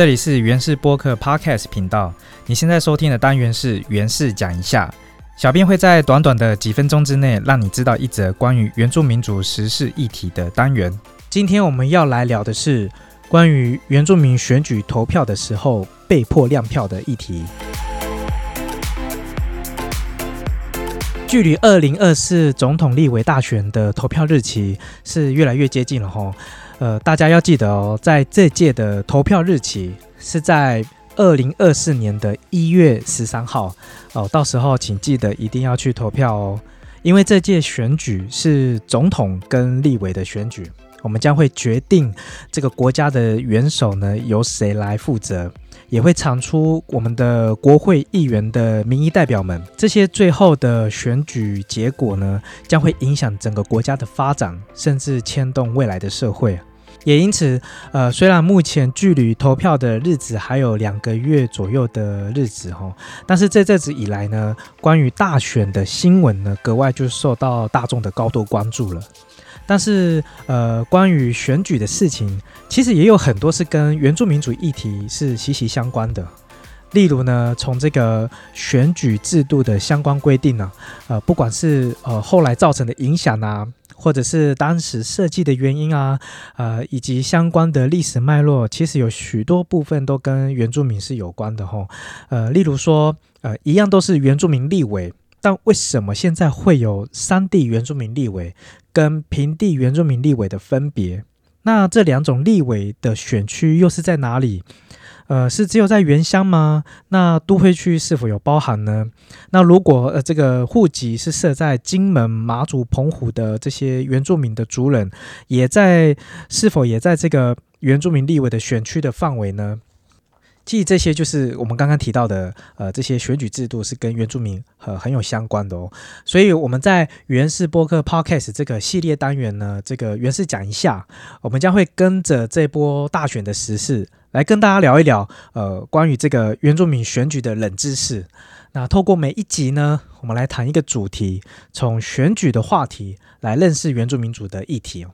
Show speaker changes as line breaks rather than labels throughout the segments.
这里是原氏播客 Podcast 频道。你现在收听的单元是原氏讲一下，小编会在短短的几分钟之内，让你知道一则关于原住民族时事议题的单元。
今天我们要来聊的是关于原住民选举投票的时候被迫亮票的议题。距离二零二四总统立委大选的投票日期是越来越接近了哈，呃，大家要记得哦，在这届的投票日期是在二零二四年的一月十三号。哦，到时候请记得一定要去投票哦，因为这届选举是总统跟立委的选举，我们将会决定这个国家的元首呢由谁来负责。也会产出我们的国会议员的民意代表们，这些最后的选举结果呢，将会影响整个国家的发展，甚至牵动未来的社会。也因此，呃，虽然目前距离投票的日子还有两个月左右的日子哈，但是这阵子以来呢，关于大选的新闻呢，格外就受到大众的高度关注了。但是，呃，关于选举的事情，其实也有很多是跟原住民主议题是息息相关的。例如呢，从这个选举制度的相关规定呢，呃，不管是呃后来造成的影响啊，或者是当时设计的原因啊，呃，以及相关的历史脉络，其实有许多部分都跟原住民是有关的吼。呃，例如说，呃，一样都是原住民立委。但为什么现在会有山地原住民立委跟平地原住民立委的分别？那这两种立委的选区又是在哪里？呃，是只有在原乡吗？那都会区是否有包含呢？那如果呃这个户籍是设在金门、马祖、澎湖的这些原住民的族人，也在是否也在这个原住民立委的选区的范围呢？其实这些就是我们刚刚提到的，呃，这些选举制度是跟原住民很很有相关的哦。所以我们在原氏播客 Podcast 这个系列单元呢，这个原氏讲一下，我们将会跟着这波大选的时事来跟大家聊一聊，呃，关于这个原住民选举的冷知识。那透过每一集呢，我们来谈一个主题，从选举的话题来认识原住民主的议题哦。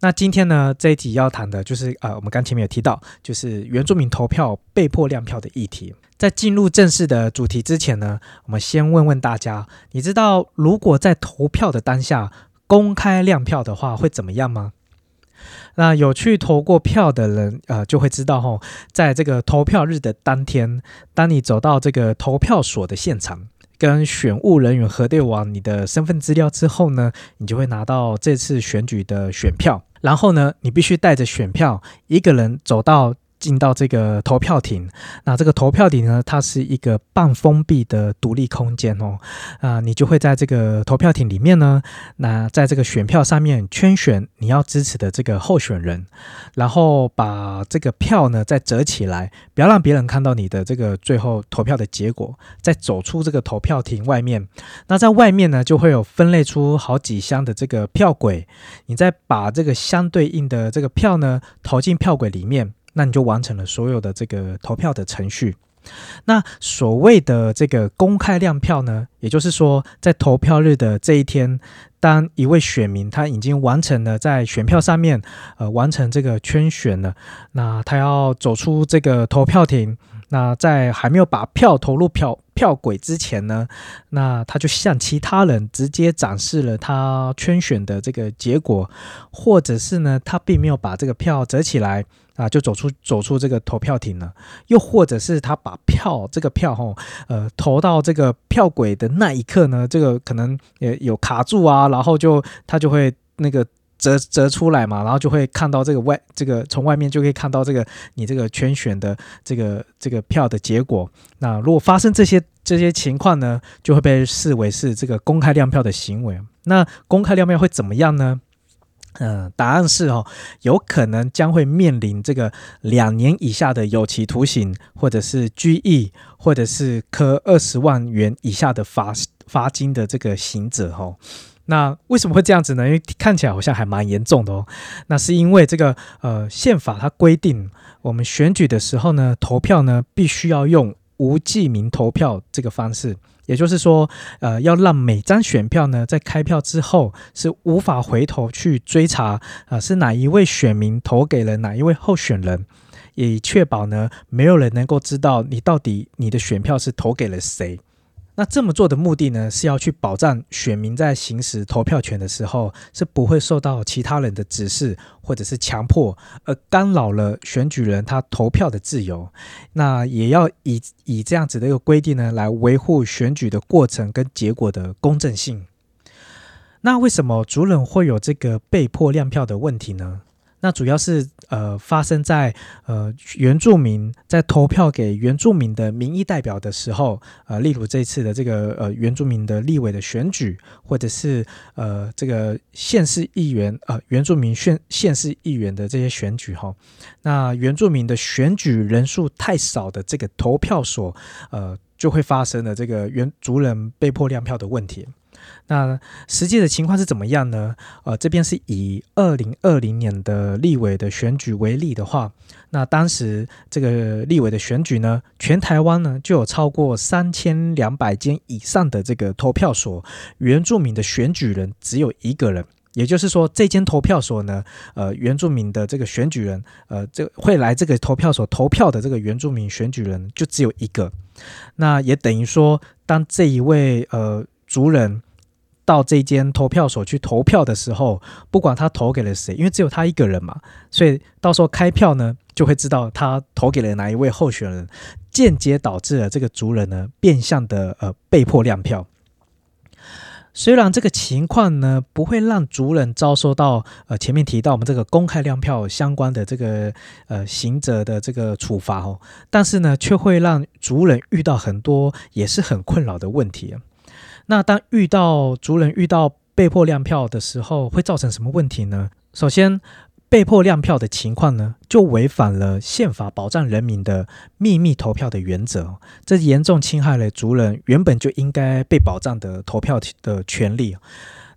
那今天呢，这一集要谈的就是呃，我们刚前面有提到，就是原住民投票被迫亮票的议题。在进入正式的主题之前呢，我们先问问大家，你知道如果在投票的当下公开亮票的话，会怎么样吗？那有去投过票的人，呃，就会知道吼，在这个投票日的当天，当你走到这个投票所的现场。跟选务人员核对完你的身份资料之后呢，你就会拿到这次选举的选票，然后呢，你必须带着选票一个人走到。进到这个投票亭，那这个投票亭呢，它是一个半封闭的独立空间哦，啊，你就会在这个投票亭里面呢，那在这个选票上面圈选你要支持的这个候选人，然后把这个票呢再折起来，不要让别人看到你的这个最后投票的结果，再走出这个投票亭外面，那在外面呢就会有分类出好几箱的这个票轨，你再把这个相对应的这个票呢投进票轨里面。那你就完成了所有的这个投票的程序。那所谓的这个公开亮票呢，也就是说，在投票日的这一天，当一位选民他已经完成了在选票上面呃完成这个圈选了，那他要走出这个投票亭。那在还没有把票投入票票轨之前呢，那他就向其他人直接展示了他圈选的这个结果，或者是呢，他并没有把这个票折起来啊，就走出走出这个投票亭了，又或者是他把票这个票哈，呃，投到这个票轨的那一刻呢，这个可能也有卡住啊，然后就他就会那个。折折出来嘛，然后就会看到这个外这个从外面就可以看到这个你这个圈选的这个这个票的结果。那如果发生这些这些情况呢，就会被视为是这个公开亮票的行为。那公开亮票会怎么样呢？嗯，答案是哦，有可能将会面临这个两年以下的有期徒刑，或者是拘役，或者是科二十万元以下的罚罚金的这个刑责哦。那为什么会这样子呢？因为看起来好像还蛮严重的哦。那是因为这个呃宪法它规定，我们选举的时候呢，投票呢必须要用无记名投票这个方式，也就是说，呃，要让每张选票呢在开票之后是无法回头去追查啊是哪一位选民投给了哪一位候选人。以确保呢没有人能够知道你到底你的选票是投给了谁。那这么做的目的呢，是要去保障选民在行使投票权的时候，是不会受到其他人的指示或者是强迫，而干扰了选举人他投票的自由。那也要以以这样子的一个规定呢，来维护选举的过程跟结果的公正性。那为什么主人会有这个被迫亮票的问题呢？那主要是呃发生在呃原住民在投票给原住民的民意代表的时候，呃，例如这次的这个呃原住民的立委的选举，或者是呃这个县市议员呃原住民县县市议员的这些选举哈，那原住民的选举人数太少的这个投票所，呃，就会发生了这个原族人被迫亮票的问题。那实际的情况是怎么样呢？呃，这边是以二零二零年的立委的选举为例的话，那当时这个立委的选举呢，全台湾呢就有超过三千两百间以上的这个投票所，原住民的选举人只有一个人，也就是说，这间投票所呢，呃，原住民的这个选举人，呃，这会来这个投票所投票的这个原住民选举人就只有一个，那也等于说，当这一位呃族人。到这间投票所去投票的时候，不管他投给了谁，因为只有他一个人嘛，所以到时候开票呢，就会知道他投给了哪一位候选人，间接导致了这个族人呢变相的呃被迫亮票。虽然这个情况呢不会让族人遭受到呃前面提到我们这个公开亮票相关的这个呃行者的这个处罚哦，但是呢却会让族人遇到很多也是很困扰的问题。那当遇到族人遇到被迫亮票的时候，会造成什么问题呢？首先，被迫亮票的情况呢，就违反了宪法保障人民的秘密投票的原则，这严重侵害了族人原本就应该被保障的投票的权利。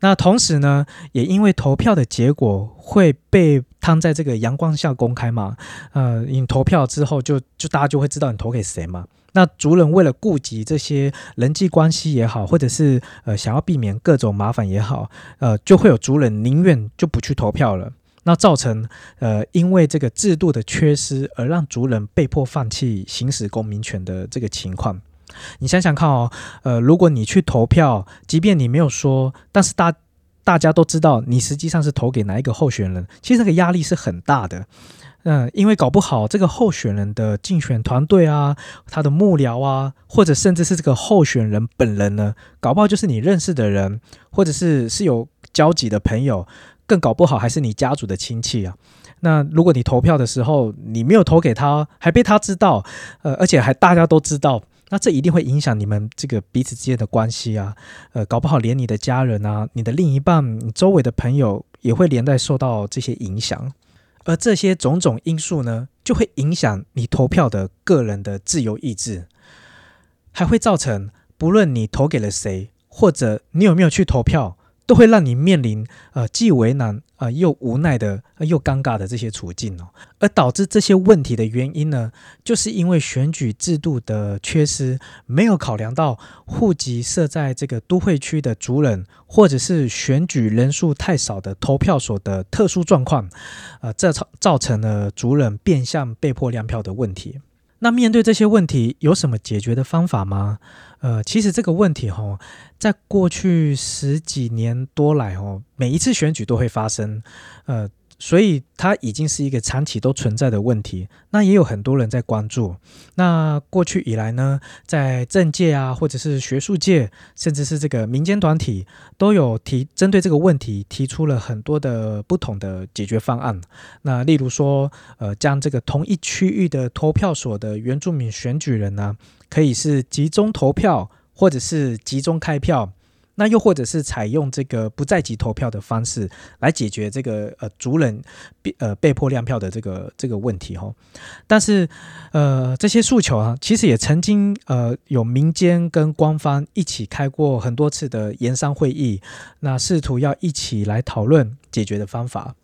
那同时呢，也因为投票的结果会被摊在这个阳光下公开嘛，呃，你投票之后就就大家就会知道你投给谁嘛。那族人为了顾及这些人际关系也好，或者是呃想要避免各种麻烦也好，呃，就会有族人宁愿就不去投票了。那造成呃因为这个制度的缺失而让族人被迫放弃行使公民权的这个情况。你想想看哦，呃，如果你去投票，即便你没有说，但是大大家都知道你实际上是投给哪一个候选人，其实这个压力是很大的。嗯，因为搞不好这个候选人的竞选团队啊，他的幕僚啊，或者甚至是这个候选人本人呢，搞不好就是你认识的人，或者是是有交集的朋友，更搞不好还是你家族的亲戚啊。那如果你投票的时候你没有投给他，还被他知道，呃，而且还大家都知道，那这一定会影响你们这个彼此之间的关系啊。呃，搞不好连你的家人啊，你的另一半，你周围的朋友也会连带受到这些影响。而这些种种因素呢，就会影响你投票的个人的自由意志，还会造成不论你投给了谁，或者你有没有去投票。都会让你面临呃既为难啊又无奈的又尴尬的这些处境哦，而导致这些问题的原因呢，就是因为选举制度的缺失，没有考量到户籍设在这个都会区的族人，或者是选举人数太少的投票所的特殊状况，呃，这造造成了族人变相被迫亮票的问题。那面对这些问题，有什么解决的方法吗？呃，其实这个问题哈，在过去十几年多来哦，每一次选举都会发生，呃。所以它已经是一个长期都存在的问题，那也有很多人在关注。那过去以来呢，在政界啊，或者是学术界，甚至是这个民间团体，都有提针对这个问题提出了很多的不同的解决方案。那例如说，呃，将这个同一区域的投票所的原住民选举人呢，可以是集中投票，或者是集中开票。那又或者是采用这个不在籍投票的方式来解决这个呃族人被呃被迫亮票的这个这个问题哈，但是呃这些诉求啊，其实也曾经呃有民间跟官方一起开过很多次的研商会议，那试图要一起来讨论解决的方法，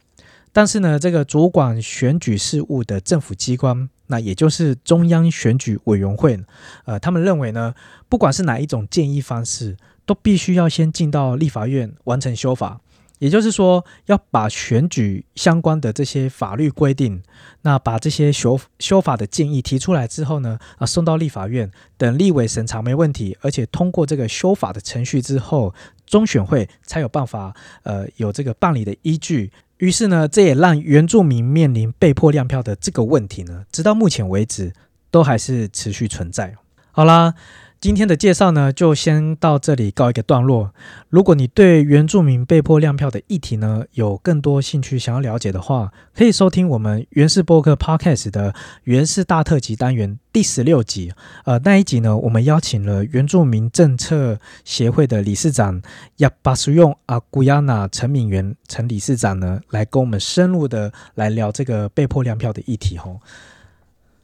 但是呢，这个主管选举事务的政府机关，那也就是中央选举委员会，呃，他们认为呢，不管是哪一种建议方式。都必须要先进到立法院完成修法，也就是说，要把选举相关的这些法律规定，那把这些修修法的建议提出来之后呢，啊，送到立法院，等立委审查没问题，而且通过这个修法的程序之后，中选会才有办法，呃，有这个办理的依据。于是呢，这也让原住民面临被迫亮票的这个问题呢，直到目前为止都还是持续存在。好啦。今天的介绍呢，就先到这里告一个段落。如果你对原住民被迫亮票的议题呢，有更多兴趣想要了解的话，可以收听我们原氏播客 Podcast 的原氏大特辑单元第十六集。呃，那一集呢，我们邀请了原住民政策协会的理事长亚巴苏用阿古亚纳陈敏元陈理事长呢，来跟我们深入的来聊这个被迫亮票的议题。吼，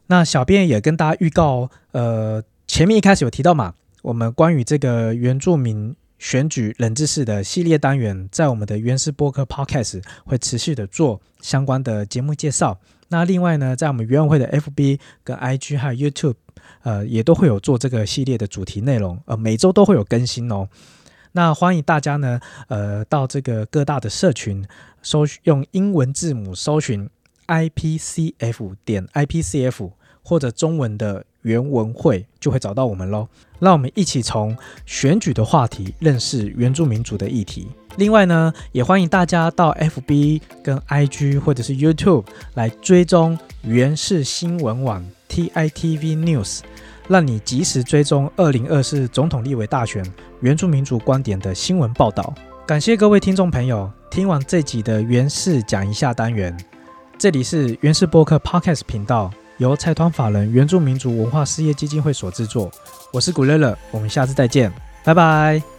那小编也跟大家预告，呃。前面一开始有提到嘛，我们关于这个原住民选举冷知识的系列单元，在我们的原始播客 Podcast 会持续的做相关的节目介绍。那另外呢，在我们原委会的 FB 跟 IG 还有 YouTube，呃，也都会有做这个系列的主题内容，呃，每周都会有更新哦。那欢迎大家呢，呃，到这个各大的社群搜用英文字母搜寻 IPCF 点 IPCF 或者中文的。原文会就会找到我们喽，让我们一起从选举的话题认识原住民族的议题。另外呢，也欢迎大家到 FB 跟 IG 或者是 YouTube 来追踪原氏新闻网 TITV News，让你及时追踪二零二四总统立委大选原住民族观点的新闻报道。感谢各位听众朋友听完这集的原氏讲一下单元，这里是原氏播客 Podcast 频道。由财团法人原住民族文化事业基金会所制作，我是古乐乐，我们下次再见，拜拜。